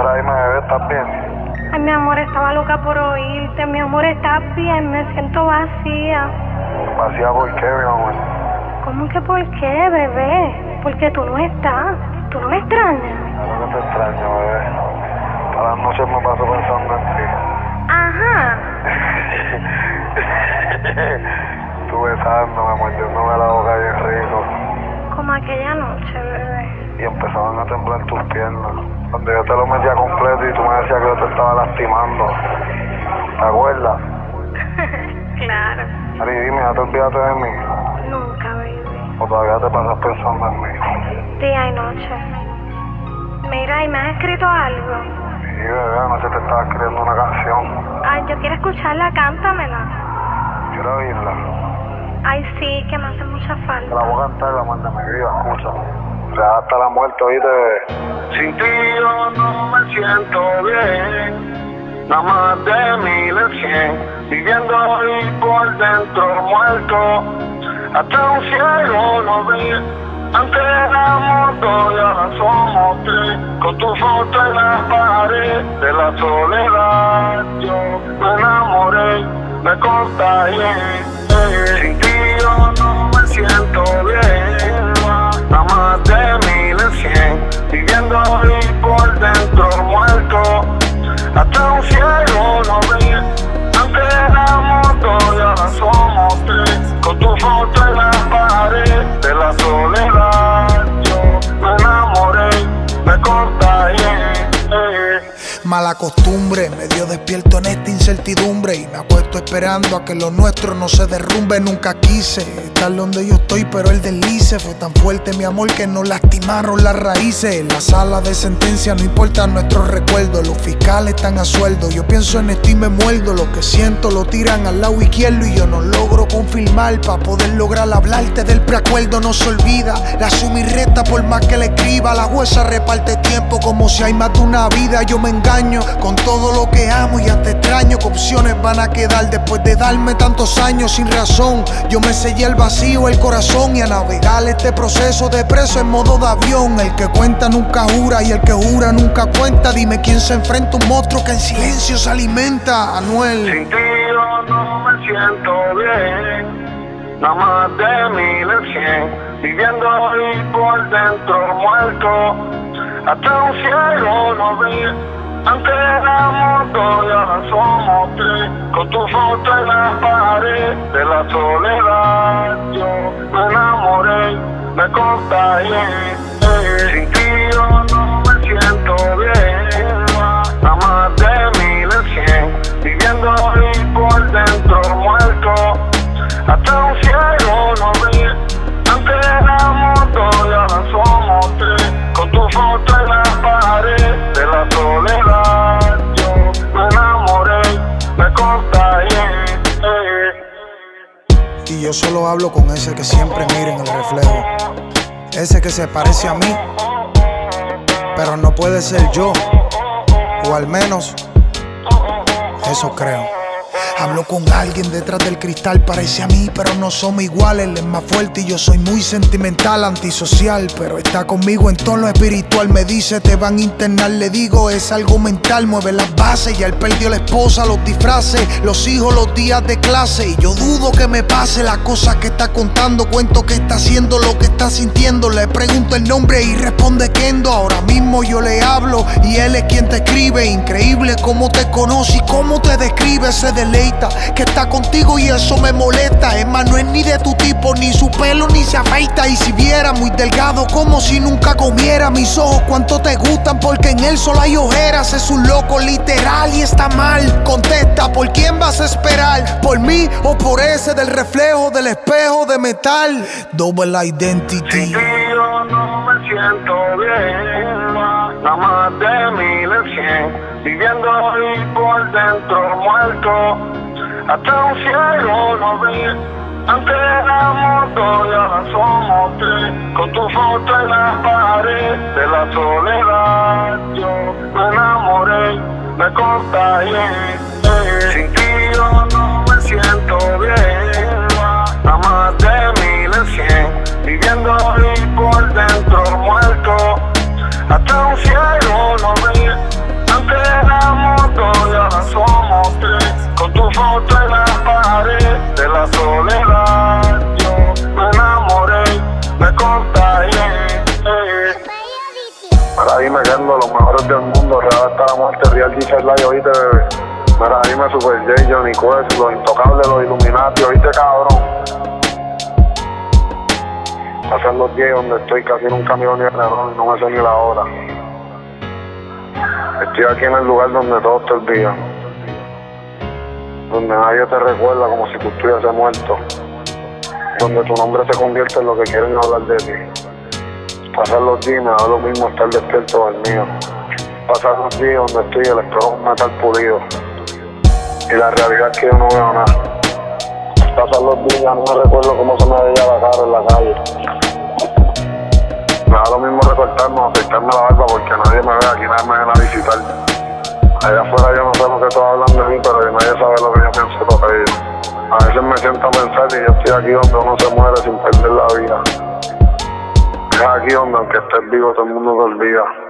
Ahora dime, bebé, ¿estás bien? Ay, mi amor, estaba loca por oírte. Mi amor, ¿estás bien? Me siento vacía. ¿Vacía por qué, mi amor? ¿Cómo que por qué, bebé? Porque tú no estás. ¿Tú no me extrañas? Claro que te extraño, bebé. Todas las noches me paso pensando en ti. Ajá. Tú besándome, mordiéndome la boca bien rico. Como aquella noche, bebé. Y empezaban a temblar tus piernas. Cuando yo te lo metía completo y tú me decías que yo te estaba lastimando. ¿Te acuerdas? claro. Ari, dime, ¿ya te olvidaste de mí? Nunca, baby. ¿O todavía te pasas pensando en mí? Día y noche. Mira, ¿y me has escrito algo? Sí, bebé, anoche te estaba escribiendo una canción. Ay, yo quiero escucharla, cántamela. Quiero oírla. Ay, sí, que me hace mucha Te la falta. voy a cantar, la manda mi vida, escucha. Ya hasta la muerte, oíste. Sin ti yo no me siento bien. Nada más de mil en cien. Viviendo ahí por dentro muerto. Hasta un cielo no ve. Antes éramos dos y ahora somos tres. Con tu foto en la pared de la soledad. Yo me enamoré, me contagié. Sin ti yo no me siento bien. Nada más de mil en cien. Viviendo ahí por dentro muerto. Hasta un cielo no ve. Antes éramos dos ahora somos tres. Con tu foto en la pared de la soledad. Yo me enamoré, Mala costumbre, medio despierto en esta incertidumbre y me apuesto esperando a que lo nuestro no se derrumbe. Nunca quise estar donde yo estoy, pero el deslice fue tan fuerte, mi amor, que nos lastimaron las raíces. En la sala de sentencia no importa nuestros recuerdos, los fiscales están a sueldo. Yo pienso en esto y me muerdo, lo que siento lo tiran al lado izquierdo y yo no logro confirmar para poder lograr hablarte del preacuerdo. No se olvida, la suma y resta por más que le escriba. La huesa reparte tiempo como si hay más de una vida. Yo me engaño con todo lo que amo y hasta extraño que opciones van a quedar después de darme tantos años sin razón. Yo me sellé el vacío, el corazón y a navegar este proceso de preso en modo de avión. El que cuenta nunca jura y el que jura nunca cuenta. Dime quién se enfrenta a un monstruo que en silencio se alimenta. Anuel. Sin ti no me siento bien, nada más de mil en cien, viviendo ahí por dentro muerto, hasta un cielo no ve. Antes éramos dos y ahora somos tres, con tu foto en la pared de la soledad. Yo me enamoré, me contagié. Sin ti yo no me siento bien, nada más de mil en cien, viviendo ahí por dentro muerto, hasta un cielo no ve. Antes éramos dos y ahora somos tres, con tu foto Y yo solo hablo con ese que siempre mira en el reflejo. Ese que se parece a mí, pero no puede ser yo. O al menos, eso creo. Hablo con alguien detrás del cristal, parece a mí, pero no somos iguales. Él es más fuerte y yo soy muy sentimental, antisocial, pero está conmigo en tono espiritual. Me dice, te van a internar, le digo, es algo mental, mueve las bases. Ya él perdió la esposa, los disfraces, los hijos, los días de clase. Y yo dudo que me pase las cosas que está contando. Cuento que está haciendo lo que está sintiendo. Le pregunto el nombre y responde Kendo. Ahora mismo yo le hablo y él es quien te escribe. Increíble cómo te conoce y cómo te describe, se Que está contigo y eso me molesta. Es más, no es ni de tu tipo, ni su pelo ni se afeita. Y si viera muy delgado, como si nunca comiera. Mis ojos, cuánto te gustan, porque en él solo hay ojeras. Es un loco literal y está mal. Contesta, ¿por quién vas a esperar? ¿Por mí o por ese del reflejo del espejo de metal? Double identity. Ti yo no me siento bien, nada más de mil en cien, viviendo ahí por dentro muerto, hasta un cielo no ve. Antes éramos dos y ahora somos con tu foto en la pared de la soledad. Yo me enamoré, me contagié. Sin ti yo no me siento bien, nada más de mil en cien, viviendo Mira, dime Super J, Johnny Quest, los intocables, los Illuminati, oíste, cabrón. Pasan los días donde estoy casi en un camión ni error y no me sé ni la hora. Estoy aquí en el lugar donde todos te olvidan. Donde nadie te recuerda como si tú estuvieses muerto. Donde tu nombre se convierte en lo que quieren hablar de ti. Pasar los días me da lo mismo estar despierto del mío. Pasar los días donde estoy el espejo metal pulido. Y la realidad es que yo no veo nada. Pasar los días no me recuerdo cómo se me veía la cara en la calle. Me da lo mismo recortarme o afeitarme la barba porque nadie me ve aquí, nadie me viene a visitar. Allá afuera yo no sé lo que todos hablan de mí, pero nadie sabe lo que yo pienso de ellos. A veces me siento a pensar y yo estoy aquí donde uno se muere sin perder la vida. Es aquí donde aunque estés vivo todo el mundo te olvida.